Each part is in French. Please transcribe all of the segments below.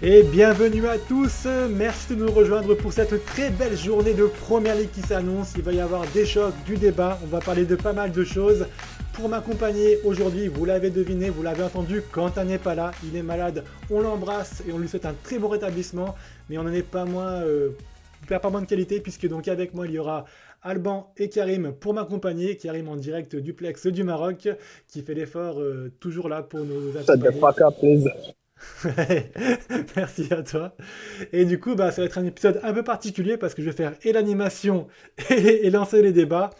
Et bienvenue à tous, merci de nous rejoindre pour cette très belle journée de Première Ligue qui s'annonce. Il va y avoir des chocs, du débat, on va parler de pas mal de choses. Pour m'accompagner aujourd'hui, vous l'avez deviné, vous l'avez entendu, Quentin n'est pas là, il est malade, on l'embrasse et on lui souhaite un très bon rétablissement, mais on n'en est pas moins, euh, pas moins de qualité puisque donc avec moi il y aura Alban et Karim pour m'accompagner. Karim en direct du Plex du Maroc, qui fait l'effort euh, toujours là pour nous accompagner. Merci à toi. Et du coup, bah, ça va être un épisode un peu particulier parce que je vais faire et l'animation et, lancer les débats.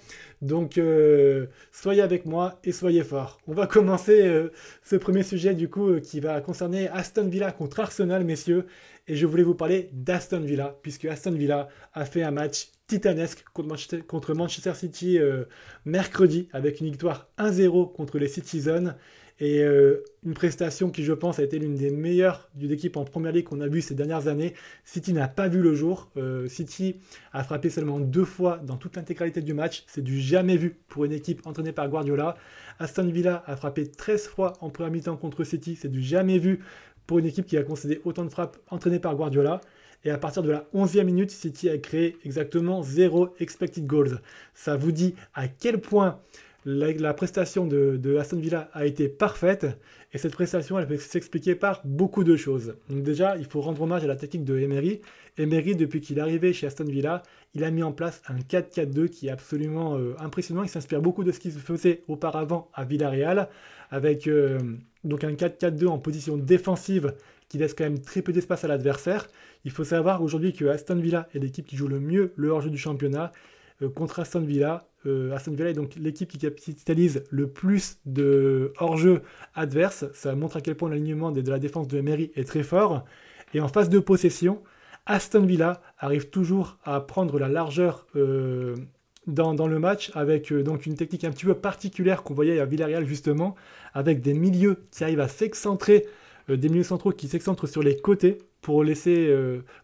Donc, euh, soyez avec moi et soyez forts. On va commencer euh, ce premier sujet du coup euh, qui va concerner Aston Villa contre Arsenal, messieurs. Et je voulais vous parler d'Aston Villa, puisque Aston Villa a fait un match titanesque contre Manchester, City mercredi avec une victoire 1-0 contre les Citizens. Et euh, une prestation qui, je pense, a été l'une des meilleures d'une équipe en première ligue qu'on a vu ces dernières années. City n'a pas vu le jour. Euh, City a frappé seulement deux fois dans toute l'intégralité du match. C'est du jamais vu pour une équipe entraînée par Guardiola. Aston Villa a frappé 13 fois en première mi-temps contre City. C'est du jamais vu pour une équipe qui a concédé autant de frappes entraînées par Guardiola. Et à partir de la 11e minute, City a créé exactement zéro expected goals. Ça vous dit à quel point la, prestation de, Aston Villa a été parfaite et cette prestation elle peut s'expliquer par beaucoup de choses. Donc déjà, il faut rendre hommage à la technique de Emery. Emery, depuis qu'il est arrivé chez Aston Villa, il a mis en place un 4-4-2 qui est absolument euh, impressionnant. Il s'inspire beaucoup de ce qu'il faisait auparavant à Villarreal, avec euh, donc un 4-4-2 en position défensive qui laisse quand même très peu d'espace à l'adversaire. Il faut savoir aujourd'hui que Aston Villa est l'équipe qui joue le mieux le hors-jeu du championnat. Euh, contre Aston Villa, euh, Aston Villa est donc l'équipe qui capitalise le plus de hors-jeu adverse. Ça montre à quel point l'alignement de la défense de Emery est très fort. Et en phase de possession, Aston Villa arrive toujours à prendre la largeur euh, dans, le match avec donc une technique un petit peu particulière qu'on voyait à Villarreal justement, avec des milieux qui arrivent à s'excentrer, des milieux centraux qui s'excentrent sur les côtés pour laisser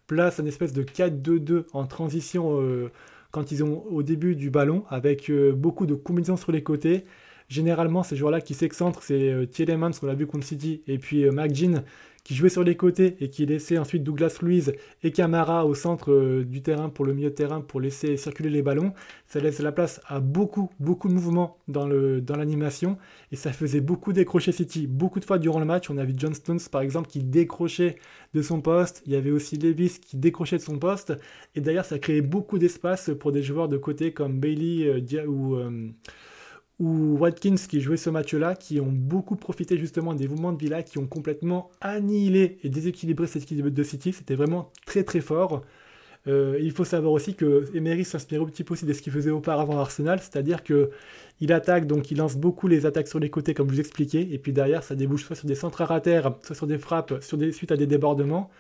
place à une espèce de 4-2-2 en transition quand ils ont au début du ballon, avec euh, beaucoup de combinaisons sur les côtés. Généralement, ces joueurs-là qui s'excentrent, c'est euh, Tielemans, qu'on l'a vu contre City, et puis euh, McGinn, qui jouait sur les côtés et qui laissait ensuite Douglas Luiz et Camara au centre du terrain pour le milieu de terrain pour laisser circuler les ballons. Ça laisse la place à beaucoup, beaucoup de mouvements dans l'animation dans et ça faisait beaucoup décrocher City. Beaucoup de fois durant le match, on a vu John Stones par exemple qui décrochait de son poste. Il y avait aussi Levis qui décrochait de son poste. Et d'ailleurs, ça créait beaucoup d'espace pour des joueurs de côté comme Bailey euh, ou, euh, ou Watkins qui jouaient ce match-là, qui ont beaucoup profité justement des mouvements de Villa, qui ont complètement annihilé et déséquilibré cette équipe de City. C'était vraiment très très fort. Euh, il faut savoir aussi que Emery s'inspire un petit peu aussi de ce qu'il faisait auparavant à Arsenal, c'est-à-dire que il attaque, donc il lance beaucoup les attaques sur les côtés, comme je vous expliquais, et puis derrière ça débouche soit sur des centres à terre, soit sur des frappes, sur des suites à des débordements.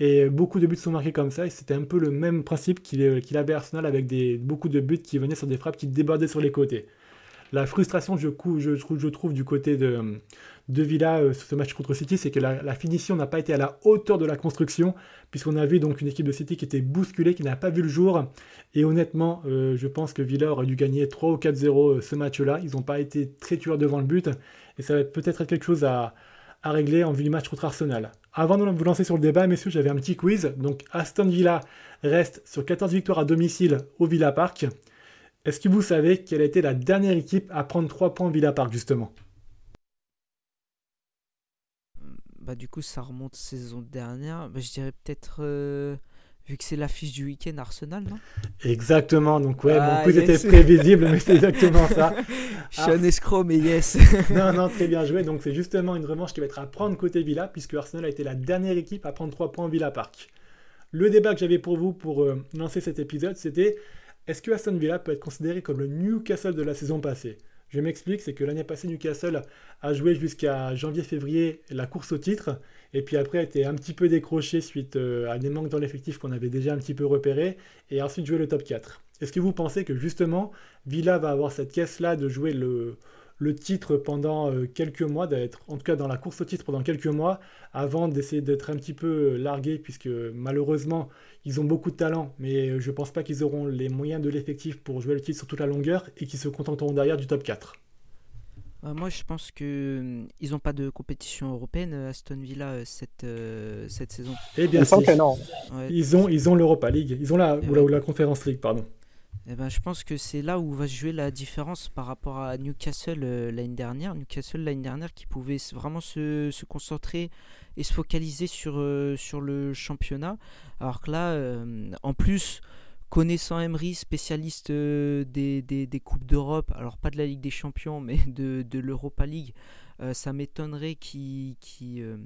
Et beaucoup de buts sont marqués comme ça, et c'était un peu le même principe qu'il avait à Arsenal avec beaucoup de buts qui venaient sur des frappes qui débordaient sur les côtés. La frustration, je, je, trouve, du côté de, de Villa euh, sur ce match contre City, c'est que la, finition n'a pas été à la hauteur de la construction, puisqu'on a vu donc une équipe de City qui était bousculée, qui n'a pas vu le jour. Et honnêtement, euh, je pense que Villa aurait dû gagner 3 ou 4-0 euh, ce match-là. Ils n'ont pas été très tueurs devant le but, et ça va peut-être être quelque chose à, régler en vue du match contre Arsenal. Avant de vous lancer sur le débat, messieurs, j'avais un petit quiz. Donc Aston Villa reste sur 14 victoires à domicile au Villa Park. Est-ce que vous savez quelle a été la dernière équipe à prendre 3 points Villa Park justement? Bah, du coup, ça remonte saison dernière. Bah, je dirais peut-être. Euh, vu que c'est l'affiche du week-end Arsenal, non? Exactement, donc ouais, mon ah, était prévisible, mais c'est exactement ça. Je suis un escroc, mais yes Non, non, très bien joué, donc c'est justement une revanche qui va être à prendre côté Villa, puisque Arsenal a été la dernière équipe à prendre 3 points Villa Park. Le débat que j'avais pour vous pour euh, lancer cet épisode, c'était est-ce que Aston Villa peut être considéré comme le Newcastle de la saison passée? Je m'explique, c'est que l'année passée, Newcastle a joué jusqu'à janvier-février la course au titre, et puis après a été un petit peu décroché suite euh, à des manques dans l'effectif qu'on avait déjà un petit peu repéré, et ensuite joué le top 4. Est-ce que vous pensez que justement, Villa va avoir cette caisse-là de jouer le, le titre pendant euh, quelques mois, d'être en tout cas dans la course au titre pendant quelques mois, avant d'essayer d'être un petit peu largué, puisque malheureusement, ils ont beaucoup de talent, mais je ne pense pas qu'ils auront les moyens de l'effectif pour jouer le titre sur toute la longueur et qu'ils se contenteront derrière du top 4. moi, je pense que hum, ils n'ont pas de compétition européenne, Aston Villa, cette, cette saison. Eh bien, si. Ils ont, ils ont l'Europa League. Ils ont la, ou, la, ou la Conference League, pardon. Eh ben, je pense que c'est là où va se jouer la différence par rapport à Newcastle euh, l'année dernière. Newcastle l'année dernière qui pouvait vraiment se, se, concentrer et se focaliser sur, euh, sur le championnat. Alors que là, euh, en plus, connaissant Emery, spécialiste des, des, des, Coupes d'Europe, alors pas de la Ligue des Champions, mais de, de l'Europa League, ça m'étonnerait qu'il euh,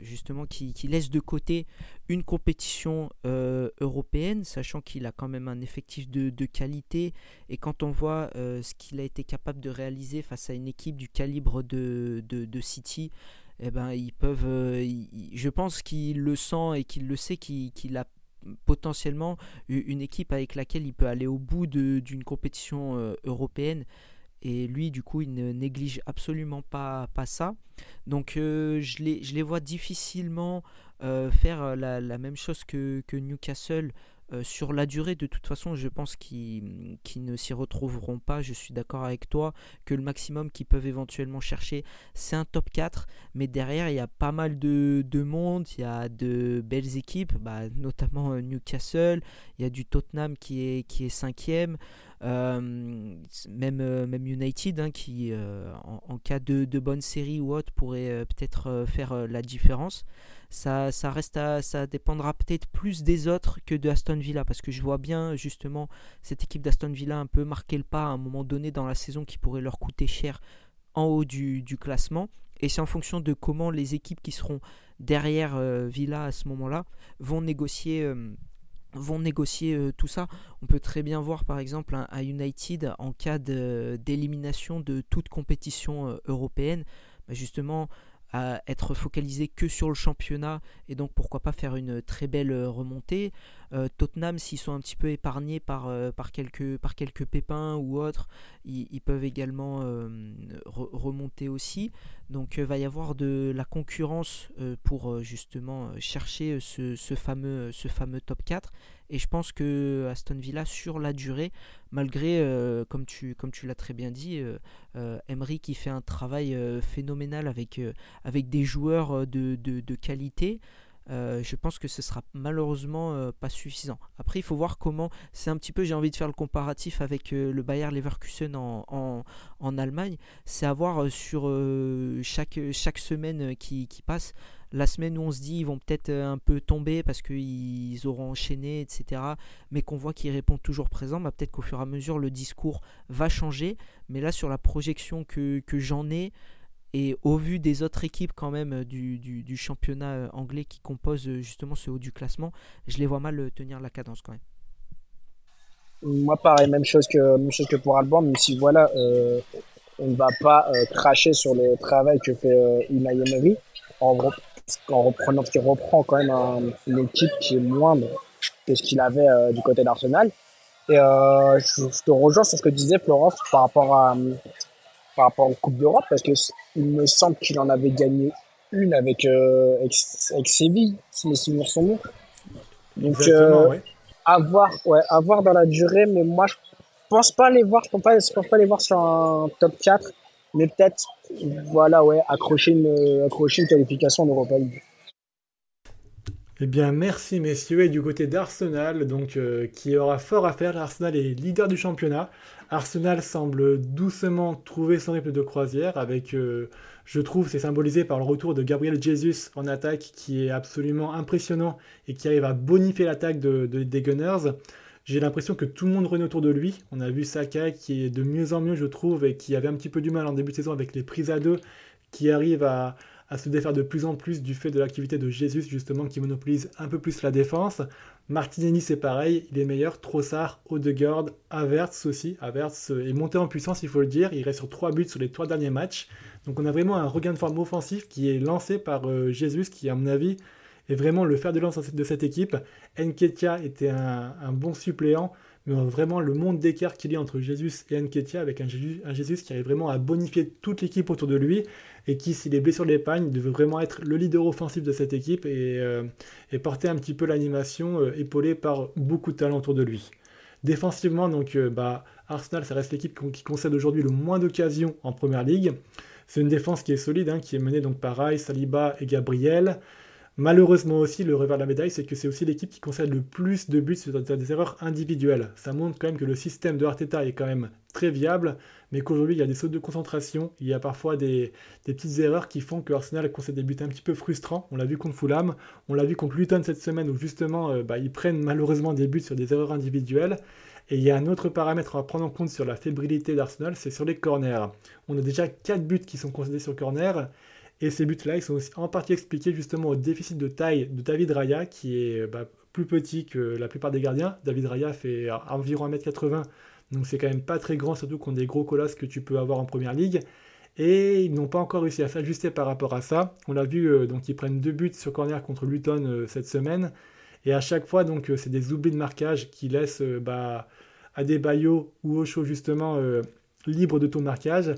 justement qui laisse de côté une compétition euh, européenne, sachant qu'il a quand même un effectif de, qualité. Et quand on voit ce qu'il a été capable de réaliser face à une équipe du calibre de, de, City, eh ben, ils peuvent, je pense qu'il le sent et qu'il le sait qu'il a potentiellement une équipe avec laquelle il peut aller au bout d'une compétition européenne et lui, du coup, il ne néglige absolument pas, pas ça. Donc, euh, je, les, je les vois difficilement euh, faire euh, la, la, même chose que, que Newcastle sur la durée, de toute façon, je pense qu'ils ne s'y retrouveront pas. Je suis d'accord avec toi que le maximum qu'ils peuvent éventuellement chercher, c'est un top 4. Mais derrière, il y a pas mal de, de monde. Il y a de belles équipes, bah, notamment Newcastle. Il y a du Tottenham qui est, qui est cinquième. Euh, même, même United hein, qui en, cas de, bonne série ou autre pourrait peut-être faire la différence. Ça, ça, reste ça dépendra peut-être plus des autres que de Aston Villa parce que je vois bien justement cette équipe d'Aston Villa un peu marquer le pas à un moment donné dans la saison qui pourrait leur coûter cher en haut du, classement. Et c'est en fonction de comment les équipes qui seront derrière euh, Villa à ce moment-là vont négocier euh, vont négocier euh, tout ça. On peut très bien voir par exemple à United en cas d'élimination de, toute compétition européenne, bah, justement être focalisé que sur le championnat et donc pourquoi pas faire une très belle euh, remontée. Euh, Tottenham, s'ils sont un petit peu épargnés par, euh, par, quelques, par quelques pépins ou autres, ils, peuvent également remonter aussi. Donc il va y avoir de la concurrence pour justement chercher ce, fameux, ce fameux top 4. Et je pense que Aston Villa, sur la durée, malgré, euh, comme tu, comme tu l'as très bien dit, euh, euh, Emery qui fait un travail phénoménal avec, avec des joueurs de, de, qualité, je pense que ce sera malheureusement pas suffisant. Après, il faut voir comment. C'est un petit peu, j'ai envie de faire le comparatif avec le Bayer Leverkusen en, en, Allemagne. C'est à voir sur chaque, chaque semaine qui passe la semaine où on se dit ils vont peut-être euh, un peu tomber parce qu'ils auront enchaîné, etc., mais qu'on voit qu'ils répondent toujours présent, bah, peut-être qu'au fur et à mesure le discours va changer. Mais là, sur la projection que, j'en ai, et au vu des autres équipes quand même euh, du, championnat euh, anglais qui composent justement ce haut du classement, je les vois mal tenir la cadence quand même. Moi, pareil, même chose que, même chose que pour Alban, même si voilà, on ne va pas cracher sur le travail que fait euh, Emery. En, en reprenant, qui reprend quand même une équipe qui est moindre que ce qu'il avait euh, du côté d'Arsenal. Et euh, je, te rejoins sur ce que disait Florence par rapport à par rapport aux Coupes d'Europe parce que il me semble qu'il en avait gagné une avec euh, avec, Séville, si mes souvenirs sont bons. Donc euh, à voir, ouais, à voir dans la durée, mais moi je pense pas les voir, je pense pas, je pense pas les voir sur un top 4 mais peut-être, voilà, ouais, accrocher une, accrocher une qualification en Europa. Eh bien, merci messieurs. Et du côté d'Arsenal, donc euh, qui aura fort à faire, Arsenal est leader du championnat. Arsenal semble doucement trouver son rythme de croisière avec, euh, je trouve, c'est symbolisé par le retour de Gabriel Jesus en attaque qui est absolument impressionnant et qui arrive à bonifier l'attaque de, des Gunners. J'ai l'impression que tout le monde renaît autour de lui. On a vu Saka qui est de mieux en mieux, je trouve, et qui avait un petit peu du mal en début de saison avec les prises à deux, qui arrive à, se défaire de plus en plus du fait de l'activité de Jésus, justement, qui monopolise un peu plus la défense. Martinelli, c'est pareil, il est meilleur. Trossard, Odegaard, Averts aussi. Averts est monté en puissance, il faut le dire. Il reste sur 3 buts sur les 3 derniers matchs. Donc on a vraiment un regain de forme offensif qui est lancé par euh, Jésus, qui, à mon avis, et vraiment le fer de lance de cette équipe. Nketia était un, bon suppléant, mais vraiment le monde d'écart qu'il y a entre Jésus et Nketia, avec un Jésus, qui arrive vraiment à bonifier toute l'équipe autour de lui, et qui, s'il est blessé sur l'épagne, devait vraiment être le leader offensif de cette équipe et, euh, porter un petit peu l'animation, euh, épaulé par beaucoup de talent autour de lui. Défensivement, donc, bah, Arsenal, ça reste l'équipe qui concède aujourd'hui le moins d'occasions en première ligue. C'est une défense qui est solide, hein, qui est menée donc par Rice, Saliba et Gabriel. Malheureusement aussi, le revers de la médaille, c'est que c'est aussi l'équipe qui concède le plus de buts sur des erreurs individuelles. Ça montre quand même que le système de Arteta est quand même très viable, mais qu'aujourd'hui il y a des sautes de concentration, il y a parfois des, petites erreurs qui font que Arsenal concède des buts un petit peu frustrants. On l'a vu contre Fulham, on l'a vu contre Luton cette semaine où justement euh, bah, ils prennent malheureusement des buts sur des erreurs individuelles. Et il y a un autre paramètre à prendre en compte sur la fébrilité d'Arsenal, c'est sur les corners. On a déjà 4 buts qui sont concédés sur corner. Et ces buts-là, ils sont aussi en partie expliqués justement au déficit de taille de David Raya, qui est bah, plus petit que la plupart des gardiens. David Raya fait environ 1m80, donc c'est quand même pas très grand, surtout contre des gros colosses que tu peux avoir en première ligue. Et ils n'ont pas encore réussi à s'ajuster par rapport à ça. On l'a vu, euh, donc ils prennent deux buts sur corner contre Luton euh, cette semaine. Et à chaque fois, donc, euh, c'est des oublis de marquage qui laissent bah, à des baillots ou chaud justement libre de ton marquage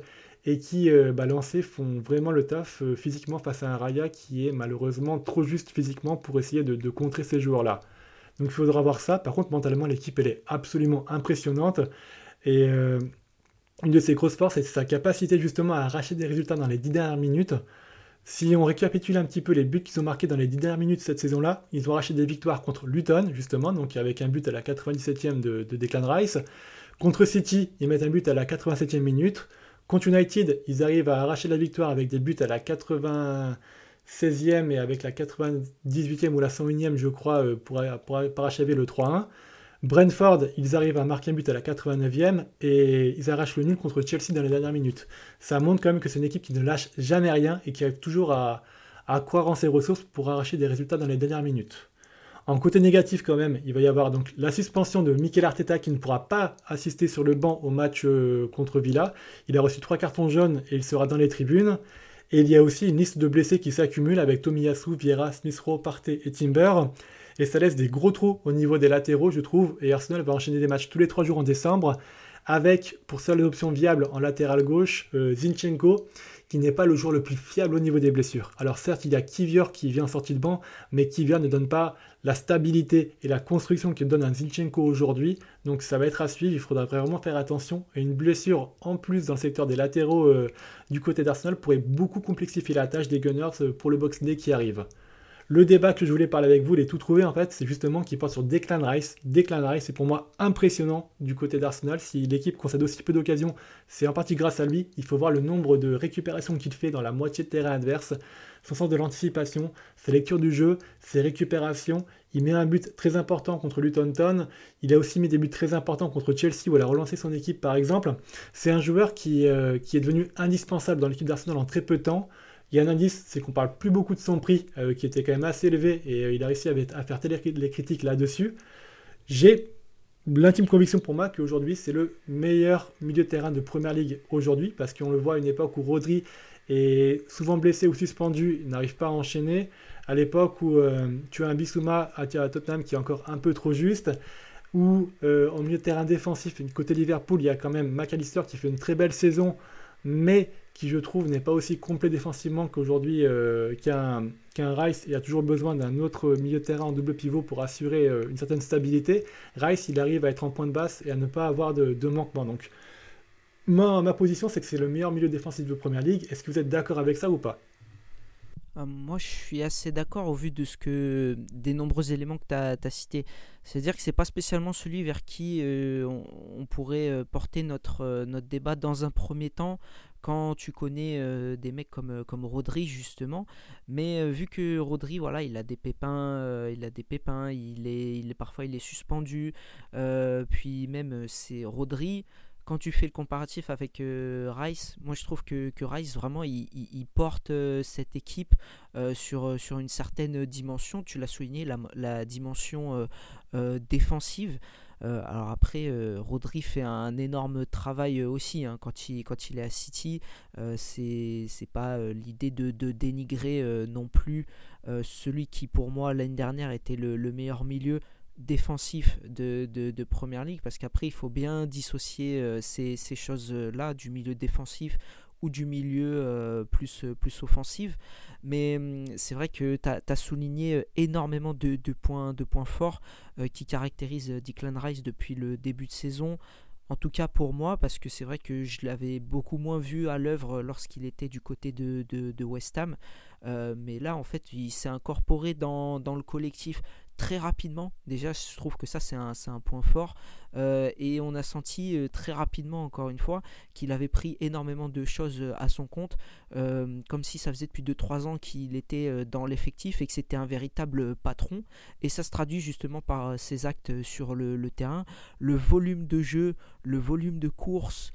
et qui, euh, bah, lancés, font vraiment le taf euh, physiquement face à un Raya qui est malheureusement trop juste physiquement pour essayer de, contrer ces joueurs-là. Donc il faudra voir ça. Par contre, mentalement, l'équipe, elle est absolument impressionnante. Et euh, une de ses grosses forces, c'est sa capacité justement à arracher des résultats dans les 10 dernières minutes. Si on récapitule un petit peu les buts qu'ils ont marqués dans les 10 dernières minutes cette saison-là, ils ont arraché des victoires contre Luton, justement, donc avec un but à la 97e de, de Declan Rice. Contre City, ils mettent un but à la 87e minute. Contre United, ils arrivent à arracher la victoire avec des buts à la 96e et avec la 98e ou la 101e, je crois, euh, pour, pour, parachever le 3-1. Brentford, ils arrivent à marquer un but à la 89e et ils arrachent le nul contre Chelsea dans les dernières minutes. Ça montre quand même que c'est une équipe qui ne lâche jamais rien et qui arrive toujours à croire en ses ressources pour arracher des résultats dans les dernières minutes. En côté négatif quand même, il va y avoir donc la suspension de Mikel Arteta qui ne pourra pas assister sur le banc au match euh, contre Villa. Il a reçu trois cartons jaunes et il sera dans les tribunes. Et il y a aussi une liste de blessés qui s'accumule avec Tomiyasu, Vieira, Smith Rowe, Partey et Timber. Et ça laisse des gros trous au niveau des latéraux, je trouve. Et Arsenal va enchaîner des matchs tous les trois jours en décembre avec, pour seule option viable en latéral gauche, euh, Zinchenko qui n'est pas le joueur le plus fiable au niveau des blessures. Alors certes, il y a Kivior qui vient sorti de banc, mais Kivior ne donne pas la stabilité et la construction que donne un Zinchenko aujourd'hui. Donc ça va être à suivre, il faudra vraiment faire attention. Et une blessure en plus dans le secteur des latéraux euh, du côté d'Arsenal pourrait beaucoup complexifier la tâche des Gunners euh, pour le Box Day qui arrive. Le débat que je voulais parler avec vous, les tout trouver en fait, c'est justement qu'il porte sur Declan Rice. Declan Rice est pour moi impressionnant du côté d'Arsenal. Si l'équipe concède aussi peu d'occasions, c'est en partie grâce à lui. Il faut voir le nombre de récupérations qu'il fait dans la moitié de terrain adverse, son sens de l'anticipation, sa lecture du jeu, ses récupérations. Il met un but très important contre Luton Town. Il a aussi mis des buts très importants contre Chelsea où il a relancé son équipe par exemple. C'est un joueur qui, euh, qui est devenu indispensable dans l'équipe d'Arsenal en très peu de temps. Il y a un indice, c'est qu'on parle plus beaucoup de son prix, euh, qui était quand même assez élevé, et euh, il a réussi à, faire télé les critiques là-dessus. J'ai l'intime conviction pour moi qu'aujourd'hui, c'est le meilleur milieu de terrain de Première Ligue aujourd'hui, parce qu'on le voit à une époque où Rodri est souvent blessé ou suspendu, il n'arrive pas à enchaîner. À l'époque où euh, tu as un Bissouma à Tottenham qui est encore un peu trop juste, ou en milieu de terrain défensif, côté Liverpool, il y a quand même McAllister qui fait une très belle saison, mais qui je trouve n'est pas aussi complet défensivement qu'aujourd'hui euh, qu'un Rice et a toujours besoin d'un autre milieu de terrain en double pivot pour assurer euh, une certaine stabilité. Rice, il arrive à être en point de basse et à ne pas avoir de, de. Donc, ma, position, c'est que c'est le meilleur milieu défensif de Première Ligue. Est-ce que vous êtes d'accord avec ça ou pas? Ah, moi, je suis assez d'accord au vu de ce que des nombreux éléments que tu as, cités. C'est-à-dire que c'est pas spécialement celui vers qui euh, on, pourrait porter notre, débat dans un premier temps, quand tu connais euh, des mecs comme, euh, comme Rodri justement. Mais euh, vu que Rodri, voilà, il a des pépins, il a des pépins, il est, il est parfois il est suspendu. puis même c'est Rodri. Quand tu fais le comparatif avec Rice, moi je trouve que, Rice vraiment il, porte cette équipe sur, sur une certaine dimension. Tu l'as souligné, la, dimension défensive. Euh, alors après, euh, Rodri fait un énorme travail euh, aussi hein, quand, il, quand il est à City. c'est pas l'idée de, dénigrer non plus celui qui pour moi l'année dernière était le, meilleur milieu défensif de, de, Première Ligue parce qu'après il faut bien dissocier ces, ces choses-là du milieu défensif ou du milieu plus, plus offensive. Mais hum, c'est vrai que tu as, souligné énormément de, points, de points forts qui caractérisent Declan Rice depuis le début de saison. En tout cas pour moi, parce que c'est vrai que je l'avais beaucoup moins vu à l'œuvre lorsqu'il était du côté de, de, West Ham. Euh, mais là, en fait, il s'est incorporé dans, dans, le collectif très rapidement. Déjà, je trouve que ça, c'est un, un, point fort. Euh, et on a senti euh, très rapidement, encore une fois, qu'il avait pris énormément de choses euh, à son compte, comme si ça faisait depuis 2-3 ans qu'il était dans l'effectif et que c'était un véritable patron. Et ça se traduit justement par ses actes sur le, terrain. Le volume de jeu, le volume de course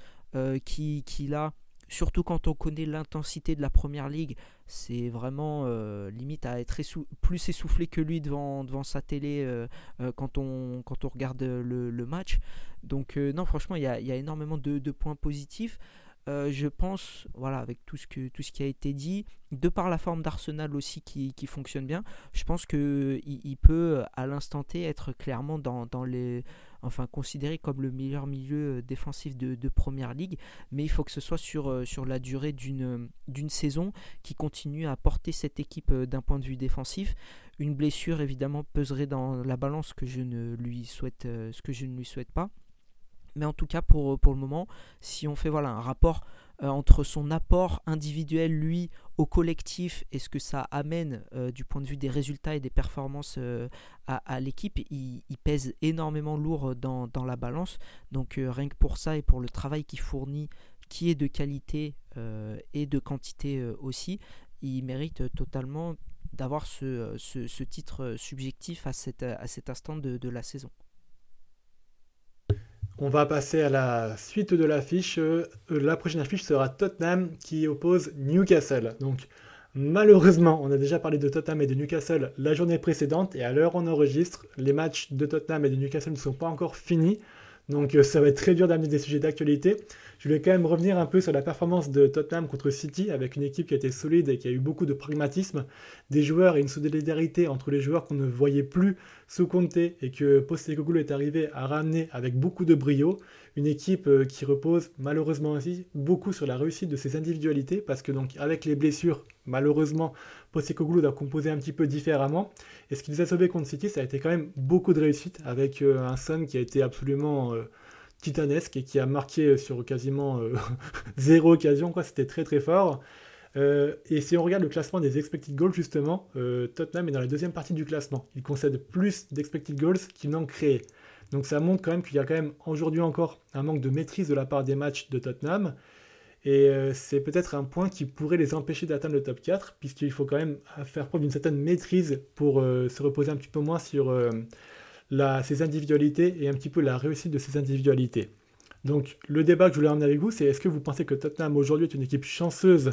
qu'il a surtout quand on connaît l'intensité de la première ligue, c'est vraiment euh, limite à être plus essoufflé que lui devant, sa télé euh, euh, quand, on, regarde le, match. Donc non, franchement, il y a, énormément de, points positifs. Je pense, voilà, avec tout ce, qui a été dit, de par la forme d'Arsenal aussi qui, fonctionne bien, je pense qu'il il peut à l'instant T être clairement dans, les. Enfin, considéré comme le meilleur milieu euh, défensif de, Première Ligue, mais il faut que ce soit sur, euh, la durée d'une saison qui continue à porter cette équipe d'un point de vue défensif. Une blessure évidemment peserait dans la balance ce que je ne lui souhaite pas. Mais en tout cas, pour, pour le moment, si on fait voilà, un rapport euh, entre son apport individuel, lui, au collectif, et ce que ça amène euh, du point de vue des résultats et des performances euh, à, l'équipe, il, pèse énormément lourd dans, dans la balance. Donc rien que pour ça et pour le travail qu'il fournit, qui est de qualité et de quantité aussi, il mérite totalement d'avoir ce, ce, ce, titre subjectif à, cette, à cet instant de, de la saison. On va passer à la suite de l'affiche. Euh, la prochaine affiche sera Tottenham qui oppose Newcastle. Donc malheureusement, on a déjà parlé de Tottenham et de Newcastle la journée précédente et à l'heure on enregistre, les matchs de Tottenham et de Newcastle ne sont pas encore finis. Donc euh, ça va être très dur d'amener des sujets d'actualité. Je voulais quand même revenir un peu sur la performance de Tottenham contre City, avec une équipe qui a été solide et qui a eu beaucoup de pragmatisme, des joueurs et une solidarité entre les joueurs qu'on ne voyait plus sous Conte et que Postecoglou est arrivé à ramener avec beaucoup de brio. Une équipe euh, qui repose malheureusement aussi beaucoup sur la réussite de ses individualités, parce que donc avec les blessures, malheureusement, Postecoglou doit composer un petit peu différemment. Et ce qui nous a sauvé contre City, ça a été quand même beaucoup de réussite, avec euh, un Son qui a été absolument... Euh, titanesque et qui a marqué sur quasiment euh, zéro occasion. C'était très très fort. Euh, et si on regarde le classement des expected goals, justement, euh, Tottenham est dans la deuxième partie du classement. Il concède plus d'expected goals qu'il n'en crée. Donc ça montre quand même qu'il y a quand même aujourd'hui encore un manque de maîtrise de la part des matchs de Tottenham. Et c'est peut-être un point qui pourrait les empêcher d'atteindre le top 4, puisqu'il faut quand même faire preuve d'une certaine maîtrise pour se reposer un petit peu moins sur ses individualités et un petit peu la réussite de ses individualités. Donc le débat que je voulais emmener avec vous, c'est est-ce que vous pensez que Tottenham aujourd'hui est une équipe chanceuse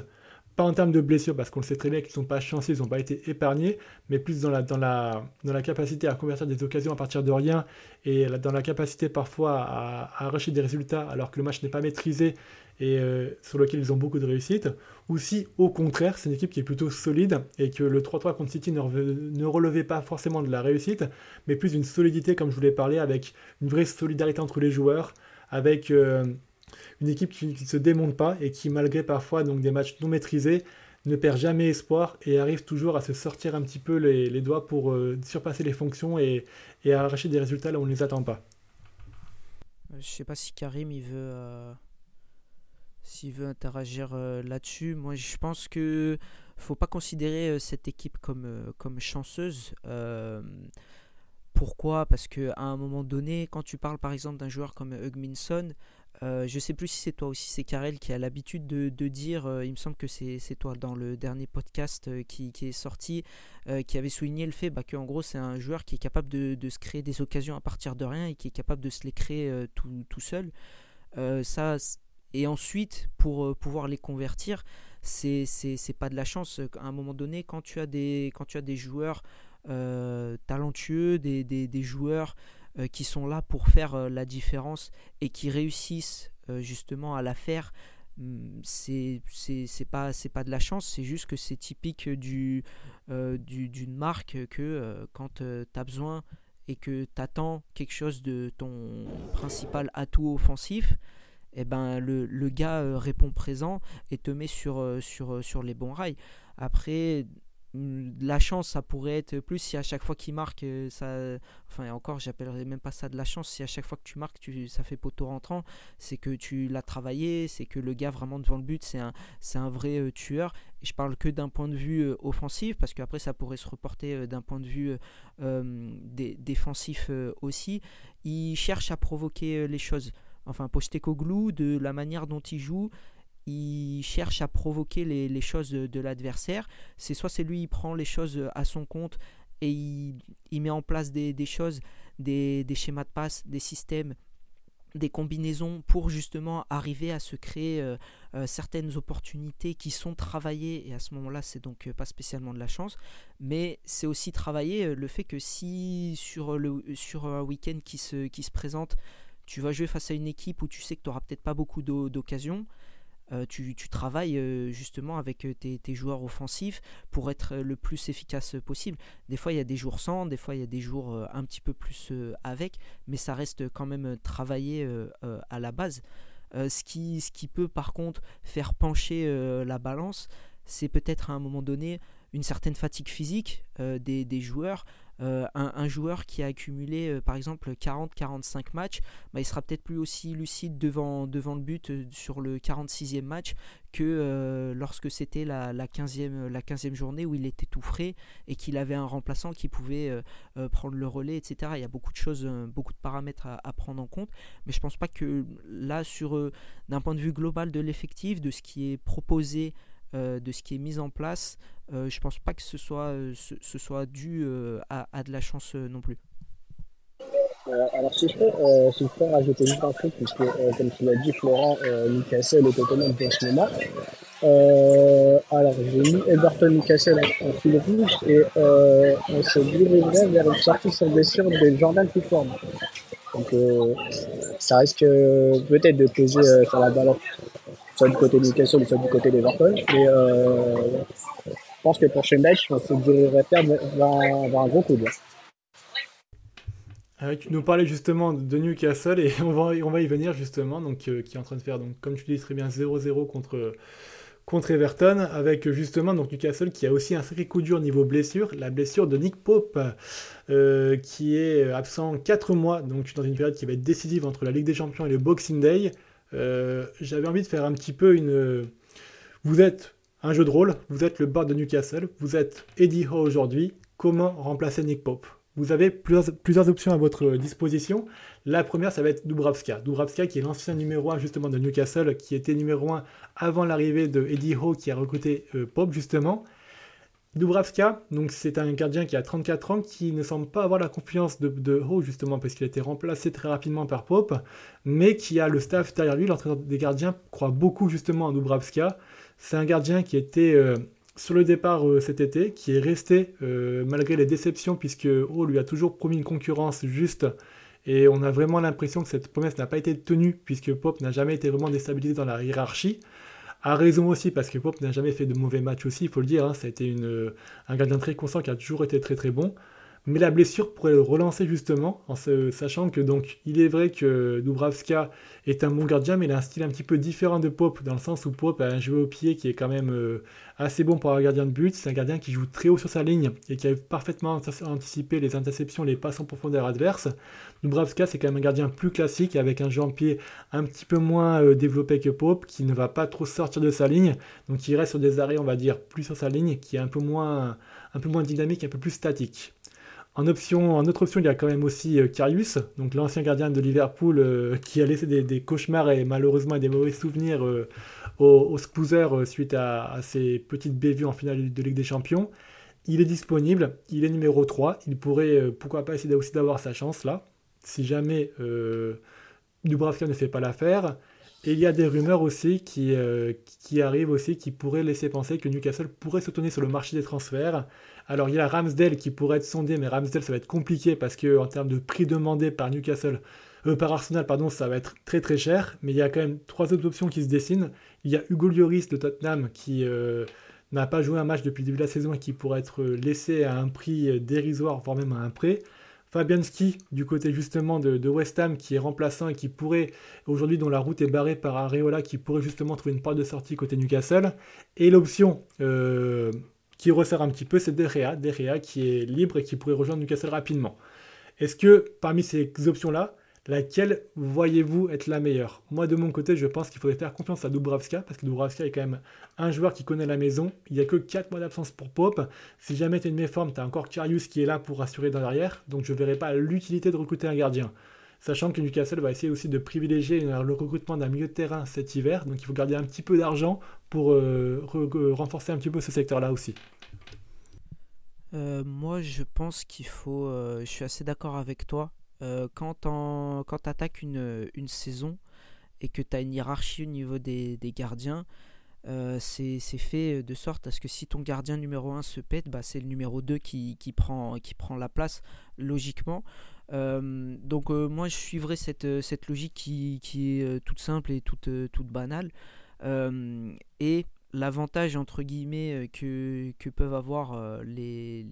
pas en termes de blessures, parce qu'on le sait très bien qu'ils ne sont pas chanceux, ils n'ont pas été épargnés, mais plus dans la, dans, la, dans la capacité à convertir des occasions à partir de rien et dans la capacité parfois à, arracher des résultats alors que le match n'est pas maîtrisé et euh, sur lequel ils ont beaucoup de réussite, ou si au contraire c'est une équipe qui est plutôt solide et que le 3-3 contre City ne, ne, relevait pas forcément de la réussite, mais plus d'une solidité comme je vous l'ai parlé, avec une vraie solidarité entre les joueurs, avec... Euh, une équipe qui ne se démonte pas et qui, malgré parfois donc, des matchs non maîtrisés, ne perd jamais espoir et arrive toujours à se sortir un petit peu les, doigts pour euh, surpasser les fonctions et, arracher des résultats là où on ne les attend pas. Euh, je sais pas si Karim il veut euh, s'il veut interagir là-dessus. Moi je pense que faut pas considérer cette équipe comme, comme chanceuse. pourquoi? Parce qu'à un moment donné, quand tu parles par exemple d'un joueur comme Hugminson, euh, je sais plus si c'est toi aussi, c'est Karel qui a l'habitude de, dire, euh, il me semble que c'est toi dans le dernier podcast euh, qui, est sorti, qui avait souligné le fait bah, qu'en gros c'est un joueur qui est capable de, se créer des occasions à partir de rien et qui est capable de se les créer tout, tout, seul. ça, et ensuite, pour pouvoir les convertir, c'est pas de la chance. À un moment donné, quand tu as des, quand tu as des joueurs talentueux, des, des, des joueurs euh, qui sont là pour faire euh, la différence et qui réussissent euh, justement à la faire hmm, c'est pas c'est pas de la chance c'est juste que c'est typique du d'une marque que quand tu as besoin et que tu attends quelque chose de ton principal atout offensif et eh ben, le, le gars répond présent et te met sur, sur, sur les bons rails. Après, la chance, ça pourrait être plus si à chaque fois qu'il marque, euh, ça, enfin encore, j'appellerais même pas ça de la chance. Si à chaque fois que tu marques, tu, ça fait poteau rentrant, c'est que tu l'as travaillé, c'est que le gars vraiment devant le but, c'est un, c'est un vrai euh, tueur. Et je parle que d'un point de vue euh, offensif, parce qu'après ça pourrait se reporter d'un point de vue défensif aussi. Il cherche à provoquer les choses. Enfin, Postecoglou, de la manière dont il joue, il cherche à provoquer les, choses de, l'adversaire. C'est soit c'est lui, il prend les choses à son compte et il, met en place des, choses, des, schémas de passe, des systèmes, des combinaisons pour justement arriver à se créer euh, euh, certaines opportunités qui sont travaillées et à ce moment-là c'est donc pas spécialement de la chance mais c'est aussi travailler euh, le fait que si sur, le, sur un week-end qui se, qui se présente tu vas jouer face à une équipe où tu sais que tu n'auras peut-être pas beaucoup d'occasions euh, tu, travailles euh, justement avec euh, tes, joueurs offensifs pour être le plus efficace possible. Des fois, il y a des jours sans, des fois, il y a des jours un petit peu plus avec, mais ça reste quand même travaillé à la base. ce, qui, ce qui peut par contre faire pencher la balance, c'est peut-être à un moment donné une certaine fatigue physique des, des, joueurs. Euh, un, joueur qui a accumulé euh, par exemple 40-45 matchs, bah, il sera peut-être plus aussi lucide devant, devant le but euh, sur le 46e match que lorsque c'était la, la, 15e, la 15e journée où il était tout frais et qu'il avait un remplaçant qui pouvait prendre le relais, etc. Il y a beaucoup de choses, beaucoup de paramètres à, à, prendre en compte, mais je pense pas que là, sur d'un point de vue global de l'effectif, de ce qui est proposé euh, de ce qui est mis en place, euh, je pense pas que ce soit, euh, ce, soit dû à, de la chance non plus. alors si je, peux, si je peux rajouter juste un truc, puisque comme tu l'as dit Florent, Newcastle est autonome pour ce moment. alors j'ai mis Everton Newcastle en, fil rouge et on se dirigerait vers une sortie sans blessure de Jordan Pickford. Donc ça risque peut-être de peser sur la balance soit du côté de Newcastle, soit du côté d'Everton. Mais euh, je pense que pour Schembech, on se dirigerait vers, un gros coup de ah tu nous parlais justement de Newcastle et on va, y venir justement, donc, euh, qui est en train de faire, donc, comme tu dis très bien, 0-0 contre, contre Everton, avec justement donc, Newcastle qui a aussi un sacré coup dur niveau blessure, la blessure de Nick Pope, euh, qui est absent 4 mois, donc dans une période qui va être décisive entre la Ligue des Champions et le Boxing Day. Euh, j'avais envie de faire un petit peu une. Vous êtes un jeu de rôle, vous êtes le bar de Newcastle, vous êtes Eddie Howe aujourd'hui. Comment remplacer Nick Pope? Vous avez plusieurs, plusieurs, options à votre disposition. La première, ça va être Dubravska. Dubravska, qui est l'ancien numéro 1 justement de Newcastle, qui était numéro 1 avant l'arrivée de Eddie Howe, qui a recruté euh, Pope justement. Dubravska, donc c'est un gardien qui a 34 ans, qui ne semble pas avoir la confiance de, de Ho, justement, parce qu'il a été remplacé très rapidement par Pope, mais qui a le staff derrière lui. L'entraîneur des gardiens croit beaucoup justement en Dubravska. C'est un gardien qui était euh, sur le départ euh, cet été, qui est resté euh, malgré les déceptions, puisque Ho lui a toujours promis une concurrence juste. Et on a vraiment l'impression que cette promesse n'a pas été tenue, puisque Pope n'a jamais été vraiment déstabilisé dans la hiérarchie. A raison aussi, parce que Pope n'a jamais fait de mauvais matchs aussi, il faut le dire. Hein, ça a été un gardien très constant qui a toujours été très très bon. Mais la blessure pourrait le relancer justement, en sachant que donc il est vrai que Dubravska est un bon gardien, mais il a un style un petit peu différent de Pope, dans le sens où Pope a un jeu au pied qui est quand même euh, assez bon pour un gardien de but. C'est un gardien qui joue très haut sur sa ligne et qui a parfaitement anticipé les interceptions, les passes en profondeur adverses. Dubravska, c'est quand même un gardien plus classique, avec un jeu en pied un petit peu moins euh, développé que Pope, qui ne va pas trop sortir de sa ligne, donc il reste sur des arrêts, on va dire, plus sur sa ligne, qui est un peu moins, un peu moins dynamique, un peu plus statique. En, option, autre option, il y a quand même aussi euh, Karius, donc l'ancien gardien de Liverpool euh, qui a laissé des, cauchemars et malheureusement des mauvais souvenirs euh, au, au suite à, ses petites bévues en finale de Ligue des Champions. Il est disponible, il est numéro 3, il pourrait pourquoi pas essayer aussi d'avoir sa chance là, si jamais Dubravka ne fait pas l'affaire. Et il y a des rumeurs aussi qui, qui arrivent aussi qui pourraient laisser penser que Newcastle pourrait se tourner sur le marché des transferts alors il y a Ramsdale qui pourrait être sondé, mais Ramsdale ça va être compliqué parce que en termes de prix demandé par Newcastle, euh, par Arsenal, pardon, ça va être très très cher. Mais il y a quand même trois autres options qui se dessinent. Il y a Hugo Lloris de Tottenham qui euh, n'a pas joué un match depuis le début de la saison et qui pourrait être laissé à un prix dérisoire, voire même à un prêt. Fabianski du côté justement de, West Ham qui est remplaçant et qui pourrait aujourd'hui dont la route est barrée par Areola qui pourrait justement trouver une porte de sortie côté Newcastle et l'option euh, qui resserre un petit peu c'est Derrea, Derrea qui est libre et qui pourrait rejoindre Newcastle rapidement. Est-ce que parmi ces options là Laquelle voyez-vous être la meilleure? Moi, de mon côté, je pense qu'il faudrait faire confiance à Dubravska, parce que Dubravska est quand même un joueur qui connaît la maison. Il n'y a que 4 mois d'absence pour Pope. Si jamais tu es une méforme, tu as encore Karius qui est là pour assurer dans l'arrière. Donc je ne verrai pas l'utilité de recruter un gardien. Sachant que Newcastle va essayer aussi de privilégier le recrutement d'un milieu de terrain cet hiver. Donc il faut garder un petit peu d'argent pour euh, renforcer un petit peu ce secteur-là aussi. Euh, moi, je pense qu'il faut. Euh, je suis assez d'accord avec toi. Euh, quand tu attaques une, une, saison et que tu as une hiérarchie au niveau des, des gardiens, euh, c'est fait de sorte à ce que si ton gardien numéro 1 se pète, bah, c'est le numéro 2 qui, qui, prend, qui prend la place logiquement. Euh, donc moi je suivrai cette, cette logique qui, qui, est toute simple et toute, toute banale. et l'avantage entre guillemets euh, que, que peuvent avoir euh, les,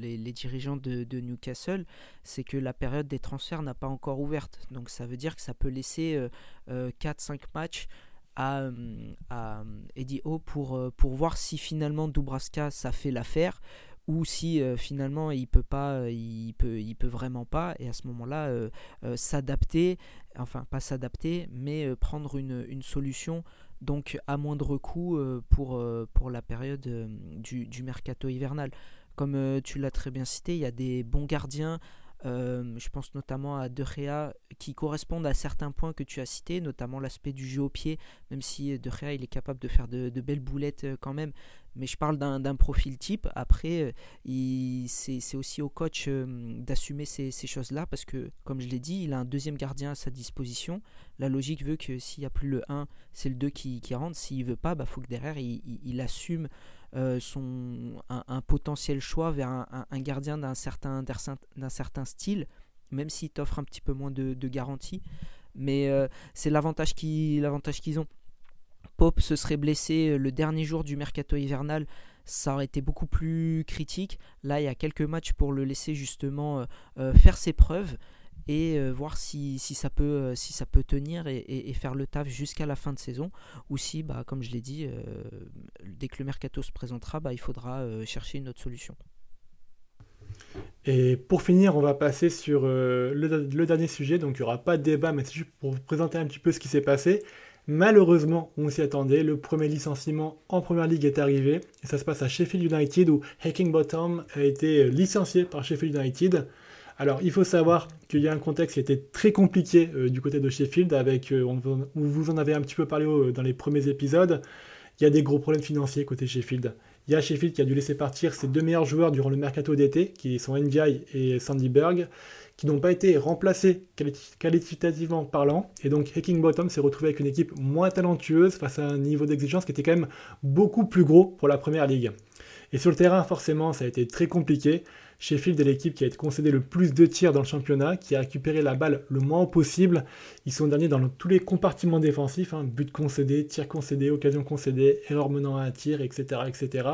les, dirigeants de, Newcastle, c'est que la période des transferts n'a pas encore ouverte. Donc ça veut dire que ça peut laisser 4-5 euh, matchs à, à Eddie Howe pour, pour voir si finalement Dubraska ça fait l'affaire ou si finalement il peut pas, il peut, il peut vraiment pas, et à ce moment-là s'adapter, enfin pas s'adapter, mais prendre une, solution donc à moindre coût euh, pour, euh, pour la période euh, du, mercato hivernal. Comme tu l'as très bien cité, il y a des bons gardiens. Je pense notamment à De Gea qui correspondent à certains points que tu as cités, notamment l'aspect du jeu au pied, même si De Gea il est capable de faire de, belles boulettes quand même, mais je parle d'un profil type. Après, euh, c'est aussi au coach euh, d'assumer ces, choses-là parce que, comme je l'ai dit, il a un deuxième gardien à sa disposition. La logique veut que s'il n'y a plus le 1, c'est le 2 qui, rentre. S'il veut pas, bah, faut que derrière, il, assume euh, son, un, potentiel choix vers un, gardien d'un certain, certain style, même s'il t'offre un petit peu moins de, de garantie. Mais c'est l'avantage qu'ils ont. Pope se serait blessé euh, le dernier jour du mercato hivernal, ça aurait été beaucoup plus critique. Là, il y a quelques matchs pour le laisser justement euh, euh, faire ses preuves et voir si, ça peut, si ça peut tenir et, faire le taf jusqu'à la fin de saison. Ou si, bah, comme je l'ai dit, dès que le mercato se présentera, bah, il faudra chercher une autre solution. Et pour finir, on va passer sur le, le, dernier sujet. Donc il n'y aura pas de débat, mais c'est juste pour vous présenter un petit peu ce qui s'est passé. Malheureusement, on s'y attendait, le premier licenciement en première ligue est arrivé, et ça se passe à Sheffield United où Hacking Bottom a été licencié par Sheffield United. Alors il faut savoir qu'il y a un contexte qui était très compliqué euh, du côté de Sheffield, avec, euh, vous en avez un petit peu parlé euh, dans les premiers épisodes, il y a des gros problèmes financiers côté Sheffield. Il y a Sheffield qui a dû laisser partir ses deux meilleurs joueurs durant le mercato d'été, qui sont NDI et Sandy Berg qui n'ont pas été remplacés qualitativement parlant. Et donc Hacking Bottom s'est retrouvé avec une équipe moins talentueuse face à un niveau d'exigence qui était quand même beaucoup plus gros pour la première ligue. Et sur le terrain, forcément, ça a été très compliqué. Sheffield est l'équipe qui a été concédé le plus de tirs dans le championnat, qui a récupéré la balle le moins possible. Ils sont derniers dans tous les compartiments défensifs, hein, but concédé, tir concédé, occasion concédée, erreur menant à un tir, etc. etc.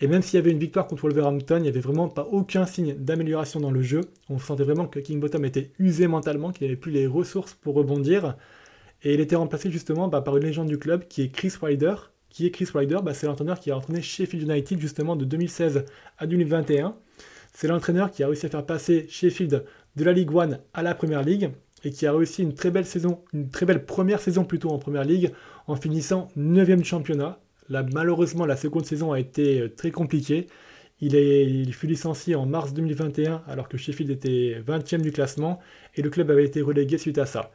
Et même s'il y avait une victoire contre Wolverhampton, il n'y avait vraiment pas aucun signe d'amélioration dans le jeu. On sentait vraiment que King Bottom était usé mentalement, qu'il n'avait plus les ressources pour rebondir. Et il était remplacé justement bah, par une légende du club qui est Chris Ryder. Qui est Chris Ryder bah, C'est l'entraîneur qui a entraîné Sheffield United justement de 2016 à 2021. C'est l'entraîneur qui a réussi à faire passer Sheffield de la Ligue 1 à la Première Ligue et qui a réussi une très belle saison, une très belle première saison plutôt en Première Ligue en finissant 9e championnat malheureusement, la seconde saison a été euh, très compliquée. Il, il, fut licencié en mars 2021 alors que Sheffield était 20e du classement et le club avait été relégué suite à ça.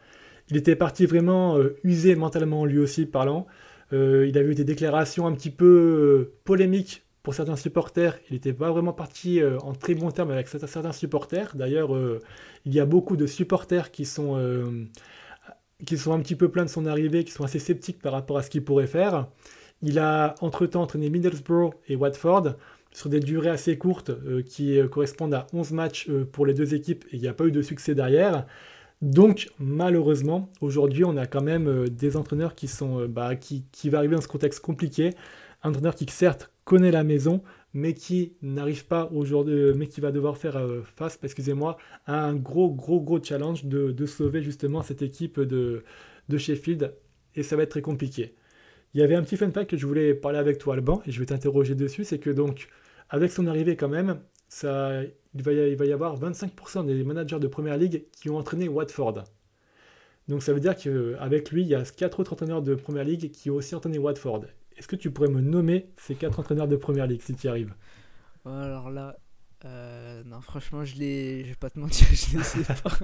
Il était parti vraiment euh, usé mentalement lui aussi parlant. Euh, il avait eu des déclarations un petit peu polémiques pour certains supporters. Il n'était pas vraiment parti en très bon terme avec certains supporters. D'ailleurs, il y a beaucoup de supporters qui sont, qui sont un petit peu pleins de son arrivée, qui sont assez sceptiques par rapport à ce qu'il pourrait faire. Il a entre-temps entraîné Middlesbrough et Watford sur des durées assez courtes euh, qui euh, correspondent à 11 matchs euh, pour les deux équipes et il n'y a pas eu de succès derrière. Donc malheureusement, aujourd'hui on a quand même des entraîneurs qui sont bah, qui, qui va arriver dans ce contexte compliqué. Un entraîneur qui certes connaît la maison, mais qui n'arrive pas aujourd'hui, mais qui va devoir faire face, excusez-moi, à un gros, gros, gros challenge de, sauver justement cette équipe de, Sheffield, et ça va être très compliqué. Il y avait un petit fun fact que je voulais parler avec toi, Alban, et je vais t'interroger dessus, c'est que donc, avec son arrivée quand même, ça, il, va y, avoir 25% des managers de Première Ligue qui ont entraîné Watford. Donc ça veut dire qu'avec lui, il y a 4 autres entraîneurs de Première Ligue qui ont aussi entraîné Watford. Est-ce que tu pourrais me nommer ces 4 entraîneurs de Première Ligue si tu y arrives? Alors là, euh, non, franchement, je les, je vais pas te mentir, je les sais pas.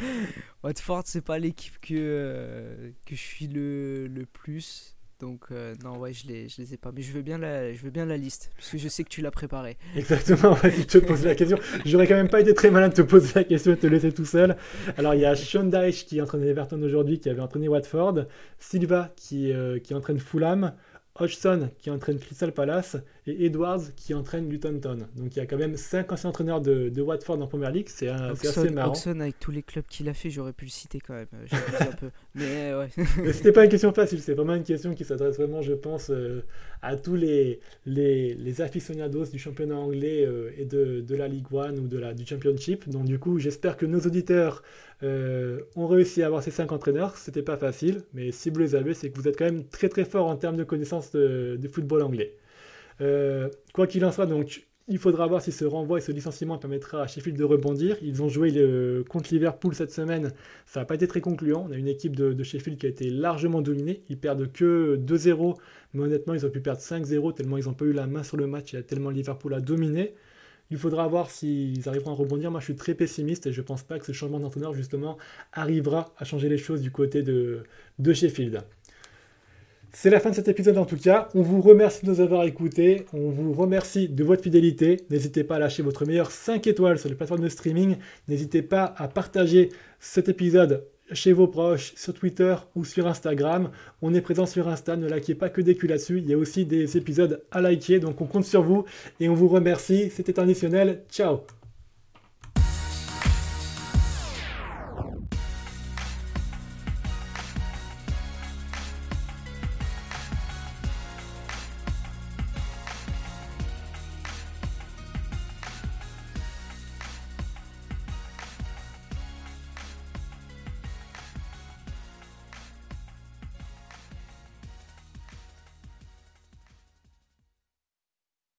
Watford, c'est pas l'équipe que, euh, que je suis le, le plus. Donc euh, non ouais je les je les ai pas mais je veux bien la je veux bien la liste parce que je sais que tu l'as préparé. Exactement, vas-y te pose la question. J'aurais quand même pas été très malin de te poser la question et de te laisser tout seul. Alors il y a Sean Dyche qui entraîne Everton aujourd'hui qui avait entraîné Watford, Silva qui qui entraîne Fulham, Hodgson qui entraîne Crystal Palace et Edwards qui entraîne Luton Town. Donc il y a quand même 5 anciens entraîneurs de, Watford en première ligue, c'est assez marrant. Hodgson avec tous les clubs qu'il a fait, j'aurais pu le citer quand même. Euh, un peu. Mais ouais. c'était pas une question facile, c'est vraiment une question qui s'adresse vraiment, je pense, euh, à tous les, les, les, aficionados du championnat anglais euh, et de, de, la Ligue 1 ou de la, du Championship. Donc du coup, j'espère que nos auditeurs ont réussi à avoir ces 5 entraîneurs. C'était pas facile, mais si vous les avez, c'est que vous êtes quand même très très fort en termes de connaissances de football anglais. Euh, quoi qu'il en soit, donc, il faudra voir si ce renvoi et ce licenciement permettra à Sheffield de rebondir. Ils ont joué contre Liverpool cette semaine. Ça n'a pas été très concluant. On a une équipe de, Sheffield qui a été largement dominée. Ils perdent que 2-0. Mais honnêtement, ils ont pu perdre 5-0 tellement ils n'ont pas eu la main sur le match et tellement Liverpool a dominé. Il faudra voir s'ils arriveront à rebondir. Moi, je suis très pessimiste et je ne pense pas que ce changement d'entraîneur, justement, arrivera à changer les choses du côté de, Sheffield. C'est la fin de cet épisode en tout cas. On vous remercie de nous avoir écoutés. On vous remercie de votre fidélité. N'hésitez pas à lâcher votre meilleur 5 étoiles sur les plateformes de streaming. N'hésitez pas à partager cet épisode chez vos proches, sur Twitter ou sur Instagram. On est présent sur Insta, ne likez pas que des culs là-dessus. Il y a aussi des épisodes à liker, donc on compte sur vous et on vous remercie. C'était traditionnel. Ciao